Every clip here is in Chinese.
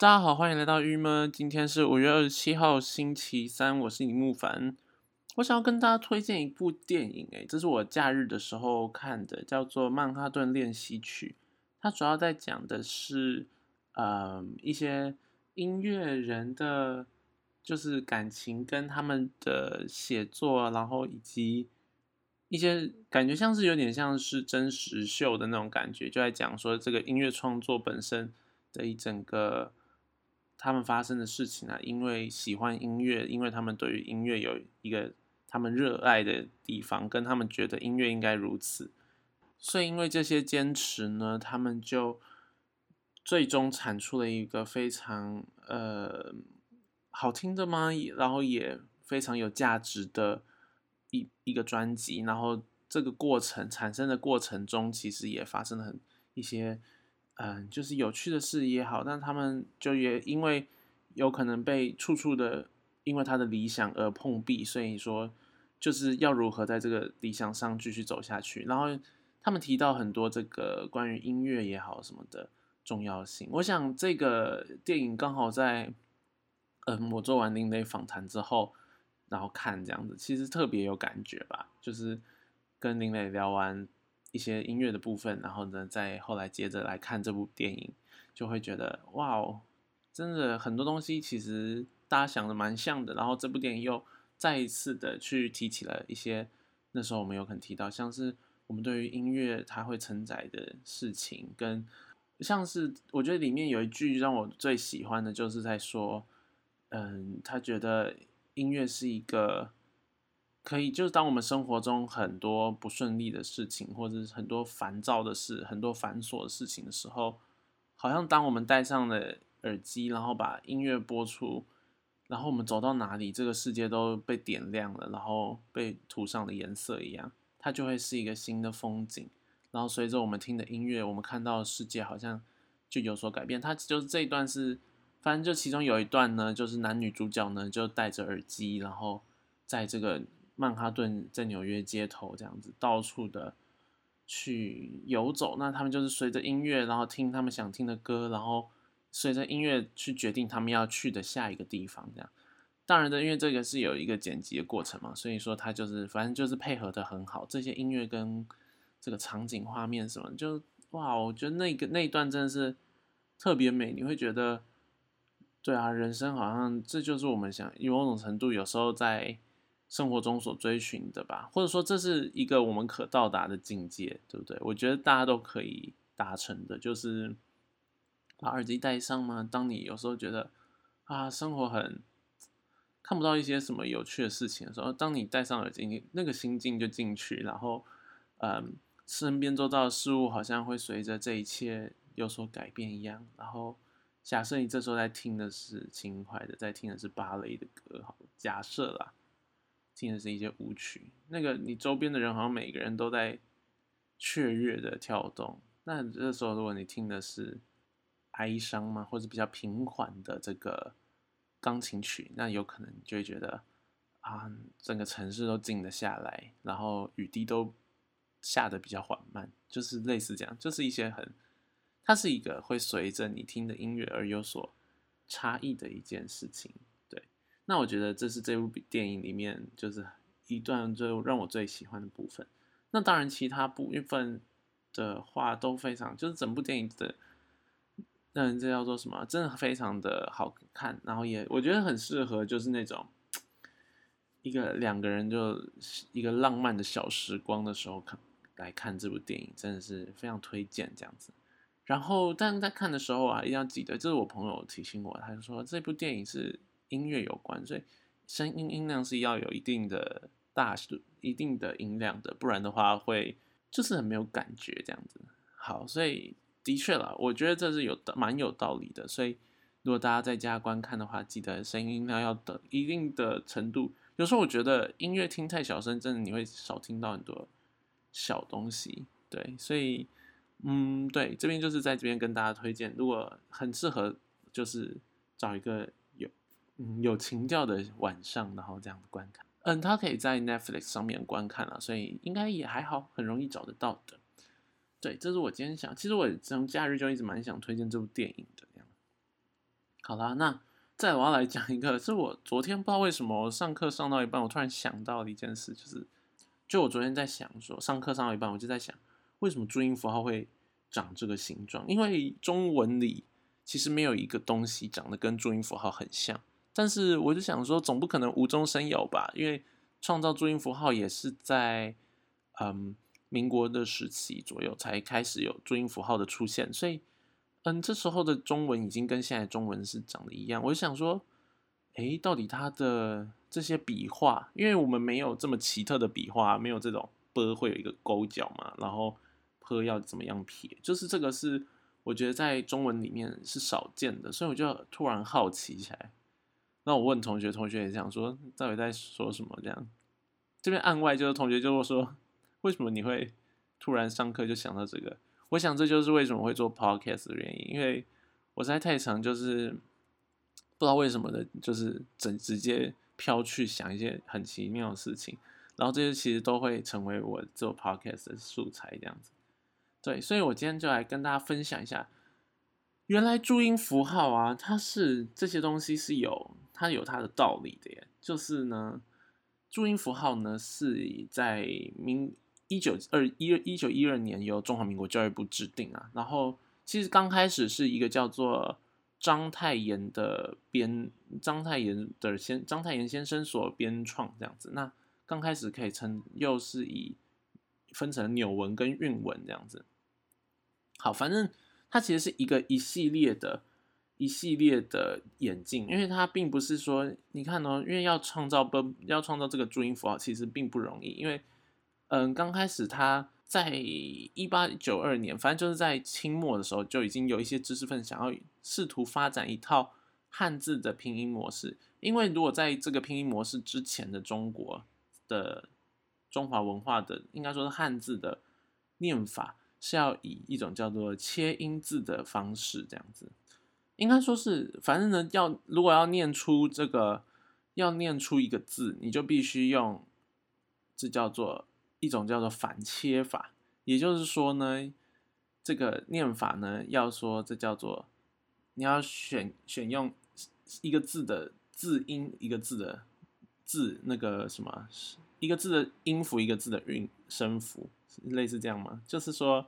大家好，欢迎来到郁闷。今天是五月二十七号，星期三，我是李木凡。我想要跟大家推荐一部电影，诶，这是我假日的时候看的，叫做《曼哈顿练习曲》。它主要在讲的是，呃，一些音乐人的，就是感情跟他们的写作，然后以及一些感觉像是有点像是真实秀的那种感觉，就在讲说这个音乐创作本身的一整个。他们发生的事情啊，因为喜欢音乐，因为他们对于音乐有一个他们热爱的地方，跟他们觉得音乐应该如此，所以因为这些坚持呢，他们就最终产出了一个非常呃好听的吗？然后也非常有价值的一一个专辑。然后这个过程产生的过程中，其实也发生了很一些。嗯，就是有趣的事也好，但他们就也因为有可能被处处的因为他的理想而碰壁，所以说就是要如何在这个理想上继续走下去。然后他们提到很多这个关于音乐也好什么的重要性。我想这个电影刚好在嗯我做完林磊访谈之后，然后看这样子，其实特别有感觉吧。就是跟林磊聊完。一些音乐的部分，然后呢，再后来接着来看这部电影，就会觉得哇哦，真的很多东西其实大家想的蛮像的。然后这部电影又再一次的去提起了一些那时候我们有可能提到，像是我们对于音乐它会承载的事情，跟像是我觉得里面有一句让我最喜欢的，就是在说，嗯，他觉得音乐是一个。可以，就是当我们生活中很多不顺利的事情，或者是很多烦躁的事、很多繁琐的事情的时候，好像当我们戴上了耳机，然后把音乐播出，然后我们走到哪里，这个世界都被点亮了，然后被涂上了颜色一样，它就会是一个新的风景。然后随着我们听的音乐，我们看到的世界好像就有所改变。它就是这一段是，反正就其中有一段呢，就是男女主角呢就戴着耳机，然后在这个。曼哈顿在纽约街头这样子到处的去游走，那他们就是随着音乐，然后听他们想听的歌，然后随着音乐去决定他们要去的下一个地方。这样，当然的，因为这个是有一个剪辑的过程嘛，所以说他就是反正就是配合的很好。这些音乐跟这个场景画面什么，就哇，我觉得那个那一段真的是特别美。你会觉得，对啊，人生好像这就是我们想有某种程度，有时候在。生活中所追寻的吧，或者说这是一个我们可到达的境界，对不对？我觉得大家都可以达成的，就是把耳机戴上嘛。当你有时候觉得啊，生活很看不到一些什么有趣的事情的时候，当你戴上耳机，那个心境就进去，然后嗯，身边周遭的事物好像会随着这一切有所改变一样。然后假设你这时候在听的是轻快的，在听的是芭蕾的歌，好，假设啦。听的是一些舞曲，那个你周边的人好像每个人都在雀跃的跳动。那这时候如果你听的是哀伤嘛，或者比较平缓的这个钢琴曲，那有可能就会觉得啊，整个城市都静了下来，然后雨滴都下的比较缓慢，就是类似这样，就是一些很，它是一个会随着你听的音乐而有所差异的一件事情。那我觉得这是这部电影里面就是一段最让我最喜欢的部分。那当然，其他部分的话都非常，就是整部电影的，嗯，这叫做什么？真的非常的好看。然后也我觉得很适合，就是那种一个两个人就一个浪漫的小时光的时候看来看这部电影，真的是非常推荐这样子。然后，但是在看的时候啊，一定要记得，这是我朋友提醒我，他就说这部电影是。音乐有关，所以声音音量是要有一定的大、一定的音量的，不然的话会就是很没有感觉这样子。好，所以的确啦，我觉得这是有蛮有道理的。所以如果大家在家观看的话，记得声音音量要等一定的程度。有时候我觉得音乐听太小声，真的你会少听到很多小东西。对，所以嗯，对，这边就是在这边跟大家推荐，如果很适合，就是找一个。嗯，有情调的晚上，然后这样观看，嗯，它可以在 Netflix 上面观看了，所以应该也还好，很容易找得到的。对，这是我今天想，其实我从假日就一直蛮想推荐这部电影的。好啦，那再我要来讲一个，是我昨天不知道为什么上课上到一半，我突然想到的一件事，就是就我昨天在想说，上课上到一半，我就在想，为什么注音符号会长这个形状？因为中文里其实没有一个东西长得跟注音符号很像。但是我就想说，总不可能无中生有吧？因为创造注音符号也是在嗯民国的时期左右才开始有注音符号的出现，所以嗯这时候的中文已经跟现在中文是长得一样。我就想说，诶，到底它的这些笔画，因为我们没有这么奇特的笔画，没有这种 “b” 会有一个勾角嘛，然后 “p” 要怎么样撇，就是这个是我觉得在中文里面是少见的，所以我就突然好奇起来。那我问同学，同学也想说，到底在说什么？这样，这边案外就是同学就说，为什么你会突然上课就想到这个？我想这就是为什么会做 podcast 的原因，因为我实在太长，就是不知道为什么的，就是整直接飘去想一些很奇妙的事情，然后这些其实都会成为我做 podcast 的素材，这样子。对，所以我今天就来跟大家分享一下，原来注音符号啊，它是这些东西是有。它有它的道理的耶，就是呢，注音符号呢是在明一九二一一九一二年由中华民国教育部制定啊，然后其实刚开始是一个叫做章太炎的编，章太炎的先章太炎先生所编创这样子，那刚开始可以称又是以分成纽文跟韵文这样子，好，反正它其实是一个一系列的。一系列的演进，因为它并不是说，你看哦，因为要创造不要创造这个注音符号，其实并不容易。因为，嗯，刚开始它在一八九二年，反正就是在清末的时候，就已经有一些知识分子想要试图发展一套汉字的拼音模式。因为如果在这个拼音模式之前的中国的中华文化的，应该说是汉字的念法，是要以一种叫做切音字的方式这样子。应该说是，反正呢，要如果要念出这个，要念出一个字，你就必须用，这叫做一种叫做反切法。也就是说呢，这个念法呢，要说这叫做，你要选选用一个字的字音，一个字的字那个什么，一个字的音符，一个字的韵声符，类似这样吗？就是说，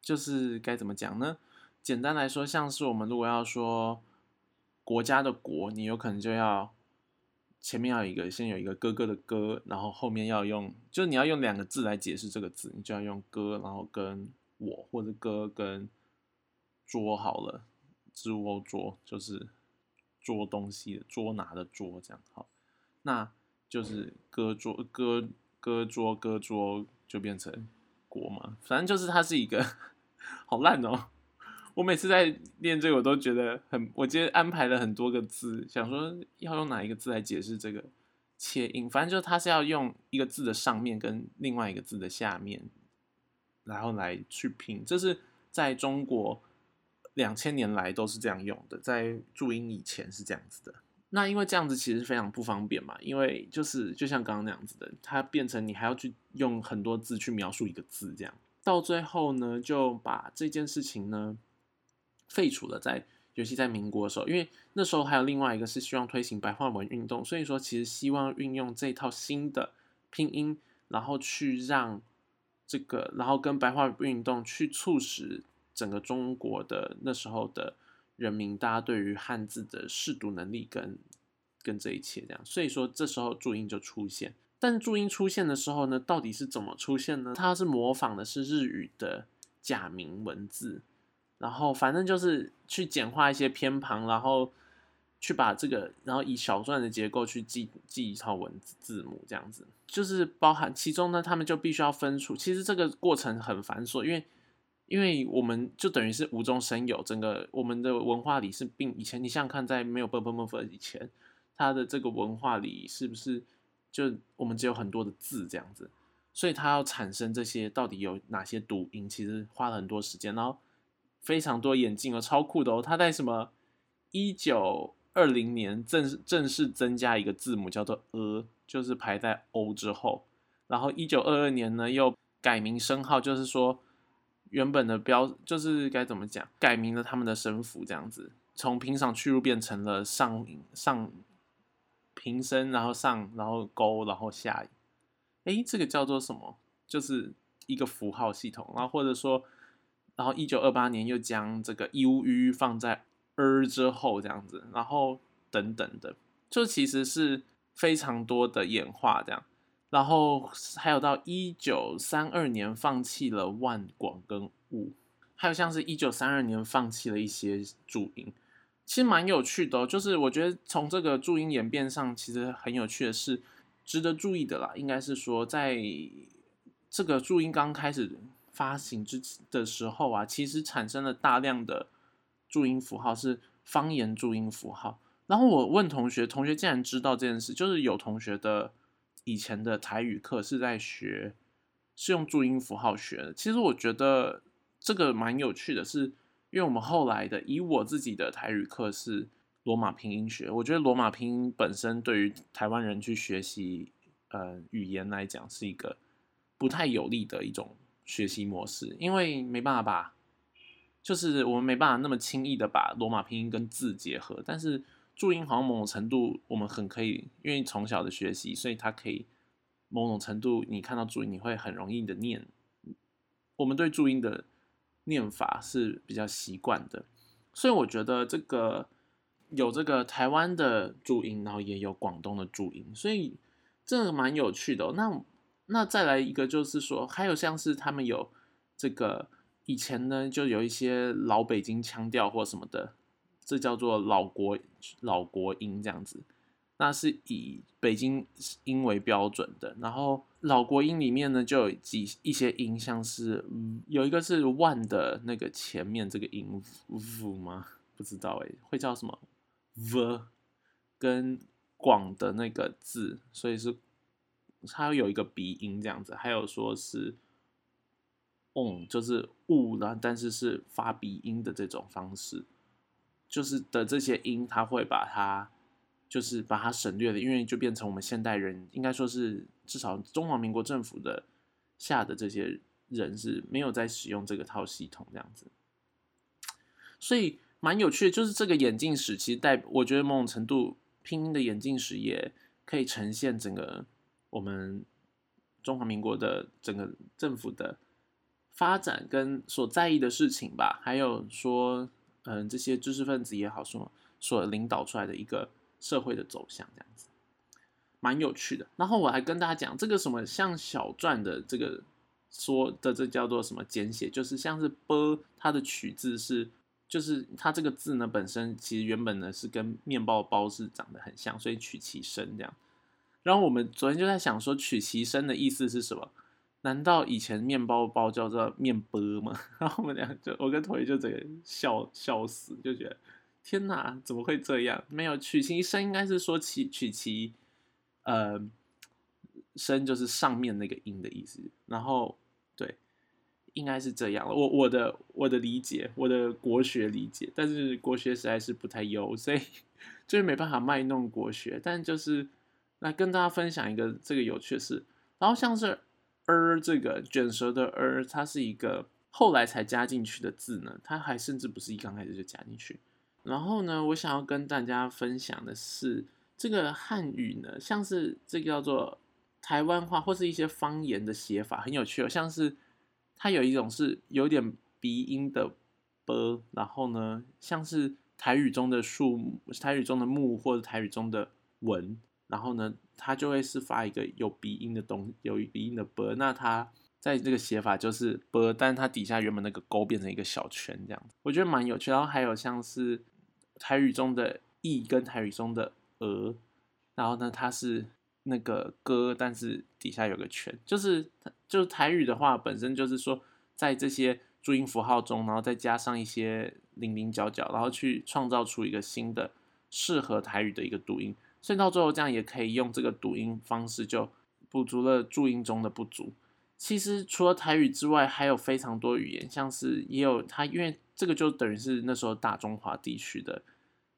就是该怎么讲呢？简单来说，像是我们如果要说国家的“国”，你有可能就要前面要有一个，先有一个哥哥的“哥”，然后后面要用，就是你要用两个字来解释这个字，你就要用“哥”，然后跟我或者“哥”跟“桌”好了，“桌”桌就是捉东西的、捉拿的“捉”这样好，那就是“哥桌”、“哥哥桌”、“哥桌”就变成“国”嘛，反正就是它是一个好烂哦。我每次在练这个，我都觉得很。我今天安排了很多个字，想说要用哪一个字来解释这个切音。反正就是它是要用一个字的上面跟另外一个字的下面，然后来去拼。这是在中国两千年来都是这样用的，在注音以前是这样子的。那因为这样子其实非常不方便嘛，因为就是就像刚刚那样子的，它变成你还要去用很多字去描述一个字，这样到最后呢，就把这件事情呢。废除了，在尤其在民国的时候，因为那时候还有另外一个是希望推行白话文运动，所以说其实希望运用这套新的拼音，然后去让这个，然后跟白话运动去促使整个中国的那时候的人民，大家对于汉字的识读能力跟跟这一切这样，所以说这时候注音就出现。但注音出现的时候呢，到底是怎么出现呢？它是模仿的是日语的假名文字。然后反正就是去简化一些偏旁，然后去把这个，然后以小篆的结构去记记一套文字字母，这样子就是包含其中呢，他们就必须要分出。其实这个过程很繁琐，因为因为我们就等于是无中生有，整个我们的文化里是并以前你想想看，在没有 b b m f 以前，它的这个文化里是不是就我们只有很多的字这样子，所以它要产生这些到底有哪些读音，其实花了很多时间，然后。非常多眼镜哦，超酷的哦！他在什么一九二零年正正式增加一个字母叫做 “a”，就是排在 “o” 之后。然后一九二二年呢又改名声号，就是说原本的标就是该怎么讲，改名了他们的声符这样子。从平常去入变成了上上平声，然后上，然后勾，然后下。哎，这个叫做什么？就是一个符号系统。然后或者说，然后一九二八年又将这个 u u 放在 er 之后，这样子，然后等等的，就其实是非常多的演化这样。然后还有到一九三二年放弃了万广跟物，还有像是一九三二年放弃了一些注音，其实蛮有趣的。就是我觉得从这个注音演变上，其实很有趣的是，值得注意的啦。应该是说，在这个注音刚开始发行之的时候啊，其实产生了大量的注音符号是方言注音符号。然后我问同学，同学竟然知道这件事，就是有同学的。以前的台语课是在学，是用注音符号学的。其实我觉得这个蛮有趣的，是因为我们后来的以我自己的台语课是罗马拼音学。我觉得罗马拼音本身对于台湾人去学习呃语言来讲是一个不太有利的一种学习模式，因为没办法把，就是我们没办法那么轻易的把罗马拼音跟字结合，但是。注音好像某种程度我们很可以，因为从小的学习，所以它可以某种程度你看到注音你会很容易的念。我们对注音的念法是比较习惯的，所以我觉得这个有这个台湾的注音，然后也有广东的注音，所以这个蛮有趣的。那那再来一个就是说，还有像是他们有这个以前呢，就有一些老北京腔调或什么的。这叫做老国老国音这样子，那是以北京音为标准的。然后老国音里面呢，就有几一些音，像是有一个是万的那个前面这个音 v 吗？不知道哎，会叫什么 v？跟广的那个字，所以是它有一个鼻音这样子。还有说是 on，就是雾了，但是是发鼻音的这种方式。就是的这些音，他会把它，就是把它省略了，因为就变成我们现代人，应该说是至少中华民国政府的下的这些人是没有在使用这个套系统这样子，所以蛮有趣的，就是这个眼镜史其实带，我觉得某种程度拼音的眼镜史也可以呈现整个我们中华民国的整个政府的发展跟所在意的事情吧，还有说。嗯，这些知识分子也好，说所领导出来的一个社会的走向，这样子蛮有趣的。然后我还跟大家讲，这个什么像小篆的这个说的，这叫做什么简写，就是像是“波”，它的取字是，就是它这个字呢本身其实原本呢是跟面包包是长得很像，所以取其声这样。然后我们昨天就在想说，取其声的意思是什么？难道以前面包包叫做面波吗？然后我们俩就我跟同学就这个笑笑死，就觉得天哪，怎么会这样？没有取其声，应该是说其取其呃声，就是上面那个音的意思。然后对，应该是这样了。我我的我的理解，我的国学理解，但是国学实在是不太优，所以就是没办法卖弄国学。但就是来跟大家分享一个这个有趣事，然后像是。儿这个卷舌的儿，它是一个后来才加进去的字呢，它还甚至不是一刚开始就加进去。然后呢，我想要跟大家分享的是，这个汉语呢，像是这个叫做台湾话或是一些方言的写法很有趣哦，像是它有一种是有点鼻音的 b，然后呢，像是台语中的树、台语中的木或者台语中的文。然后呢，它就会是发一个有鼻音的东，有鼻音的 b，那它在这个写法就是 b，但它底下原本那个勾变成一个小圈这样子，我觉得蛮有趣。然后还有像是台语中的 e 跟台语中的鹅，然后呢它是那个歌，但是底下有个圈，就是就是台语的话本身就是说在这些注音符号中，然后再加上一些零零角角，然后去创造出一个新的适合台语的一个读音。所以到最后，这样也可以用这个读音方式，就补足了注音中的不足。其实除了台语之外，还有非常多语言，像是也有它，因为这个就等于是那时候大中华地区的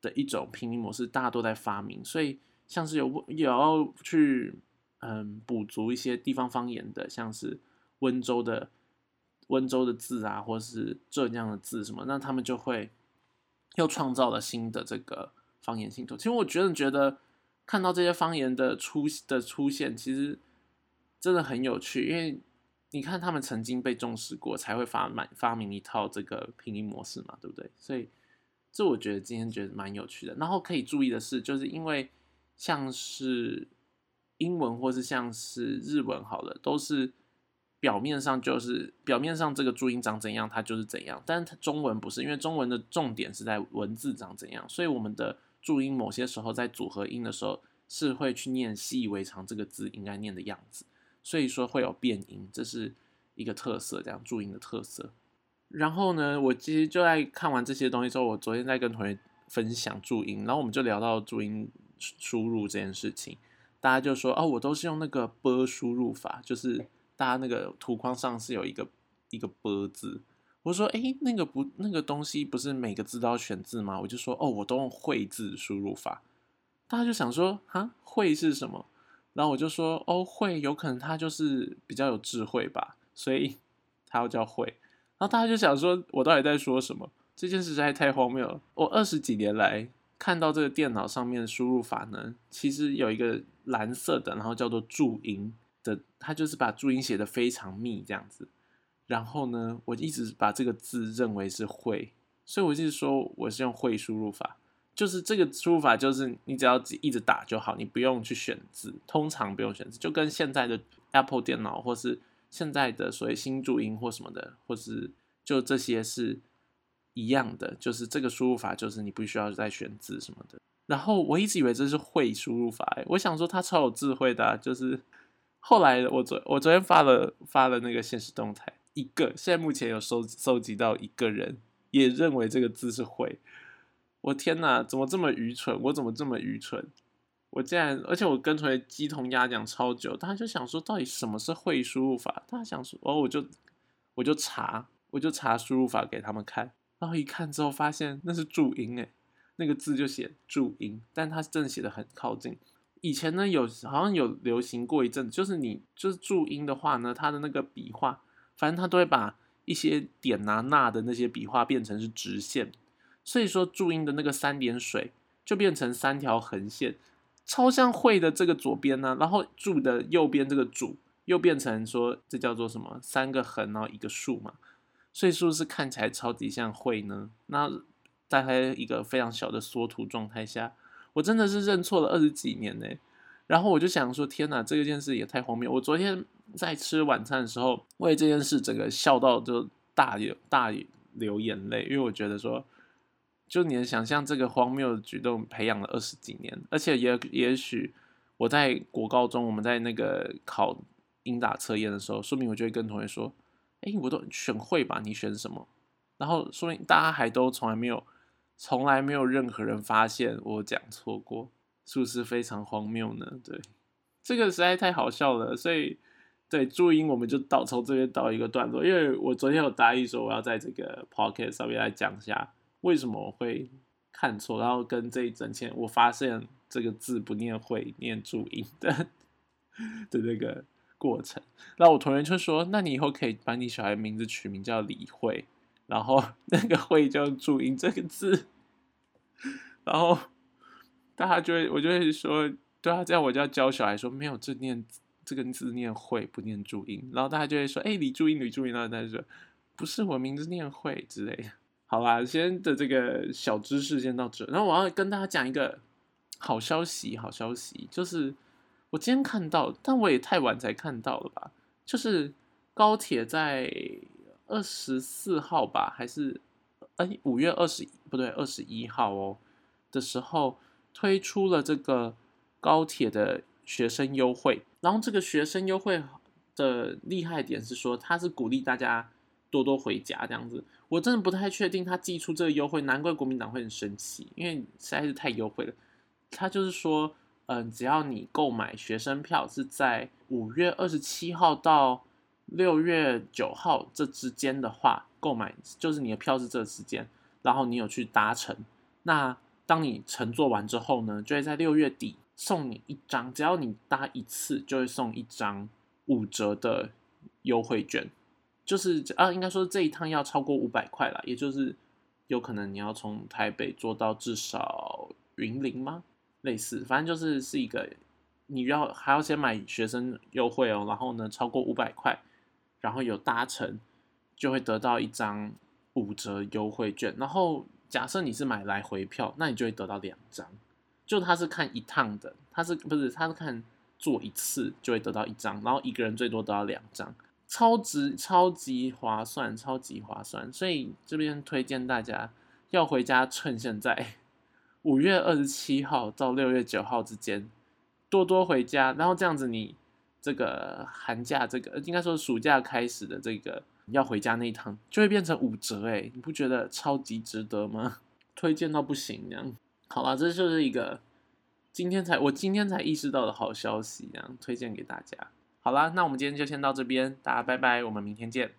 的一种拼音模式，大家都在发明，所以像是有也要去嗯补足一些地方方言的，像是温州的温州的字啊，或是浙江的字什么，那他们就会又创造了新的这个方言信徒。其实我觉得觉得看到这些方言的出的出现，其实真的很有趣，因为你看他们曾经被重视过，才会发满发明一套这个拼音模式嘛，对不对？所以这我觉得今天觉得蛮有趣的。然后可以注意的是，就是因为像是英文或是像是日文，好了，都是。表面上就是表面上这个注音长怎样，它就是怎样。但是它中文不是，因为中文的重点是在文字长怎样，所以我们的注音某些时候在组合音的时候是会去念习以为常这个字应该念的样子，所以说会有变音，这是一个特色，这样注音的特色。然后呢，我其实就在看完这些东西之后，我昨天在跟同学分享注音，然后我们就聊到注音输入这件事情，大家就说哦，我都是用那个波输入法，就是。大家那个图框上是有一个一个“波”字，我说：“哎，那个不，那个东西不是每个字都要选字吗？”我就说：“哦，我都用会字输入法。”大家就想说：“哈，会是什么？”然后我就说：“哦，会有可能他就是比较有智慧吧，所以 他要叫会。”然后大家就想说：“我到底在说什么？这件事实在太荒谬了！我二十几年来看到这个电脑上面的输入法呢，其实有一个蓝色的，然后叫做注音。”的，他就是把注音写的非常密这样子，然后呢，我一直把这个字认为是会，所以我一直说我是用会输入法，就是这个输入法就是你只要一直打就好，你不用去选字，通常不用选字，就跟现在的 Apple 电脑或是现在的所谓新注音或什么的，或是就这些是一样的，就是这个输入法就是你不需要再选字什么的。然后我一直以为这是会输入法，我想说他超有智慧的，就是。后来我昨我昨天发了发了那个现实动态，一个现在目前有收收集到一个人也认为这个字是会，我天哪，怎么这么愚蠢？我怎么这么愚蠢？我竟然，而且我跟同学鸡同鸭讲超久，他就想说到底什么是会输入法？他想说，哦，我就我就查，我就查输入法给他们看，然后一看之后发现那是注音诶，那个字就写注音，但他真的写的很靠近。以前呢，有好像有流行过一阵，就是你就是注音的话呢，它的那个笔画，反正它都会把一些点啊、捺的那些笔画变成是直线，所以说注音的那个三点水就变成三条横线，超像会的这个左边呢，然后注的右边这个主又变成说这叫做什么三个横然后一个竖嘛，所以是不是看起来超级像会呢？那大概一个非常小的缩图状态下。我真的是认错了二十几年呢，然后我就想说，天哪，这件事也太荒谬！我昨天在吃晚餐的时候，为这件事整个笑到就大流大流眼泪，因为我觉得说，就你能想象这个荒谬的举动培养了二十几年，而且也也许我在国高中，我们在那个考英打测验的时候，说明我就会跟同学说，哎，我都选会吧，你选什么？然后说明大家还都从来没有。从来没有任何人发现我讲错过，是不是非常荒谬呢？对，这个实在太好笑了。所以，对注音我们就到从这边到一个段落，因为我昨天有答应说我要在这个 pocket 上面来讲一下为什么我会看错，然后跟这一整天我发现这个字不念会念注音的的那个过程。那我同学就说：“那你以后可以把你小孩名字取名叫李慧。”然后那个会就注音这个字，然后大家就会我就会说，对啊，这样我就要教小孩说，没有这念字这个字念会不念注音，然后大家就会说，哎，李注音李注音，然后大家说不是我名字念会之类的。好啦，先的这个小知识先到这，然后我要跟大家讲一个好消息，好消息就是我今天看到，但我也太晚才看到了吧，就是高铁在。二十四号吧，还是哎五月二十不对，二十一号哦的时候推出了这个高铁的学生优惠。然后这个学生优惠的厉害点是说，他是鼓励大家多多回家这样子。我真的不太确定他寄出这个优惠，难怪国民党会很生气，因为实在是太优惠了。他就是说，嗯，只要你购买学生票是在五月二十七号到。六月九号这之间的话，购买就是你的票是这个时间，然后你有去搭乘，那当你乘坐完之后呢，就会在六月底送你一张，只要你搭一次就会送一张五折的优惠券，就是啊，应该说这一趟要超过五百块了，也就是有可能你要从台北坐到至少云林吗？类似，反正就是是一个你要还要先买学生优惠哦，然后呢超过五百块，然后有搭乘就会得到一张五折优惠券。然后假设你是买来回票，那你就会得到两张。就他是看一趟的，他是不是他是看坐一次就会得到一张，然后一个人最多得到两张。超值、超级划算、超级划算，所以这边推荐大家要回家，趁现在 五月二十七号到六月九号之间多多回家，然后这样子你这个寒假这个应该说暑假开始的这个要回家那一趟就会变成五折哎，你不觉得超级值得吗？推荐到不行这样，好了，这就是一个今天才我今天才意识到的好消息，这样推荐给大家。好啦，那我们今天就先到这边，大家拜拜，我们明天见。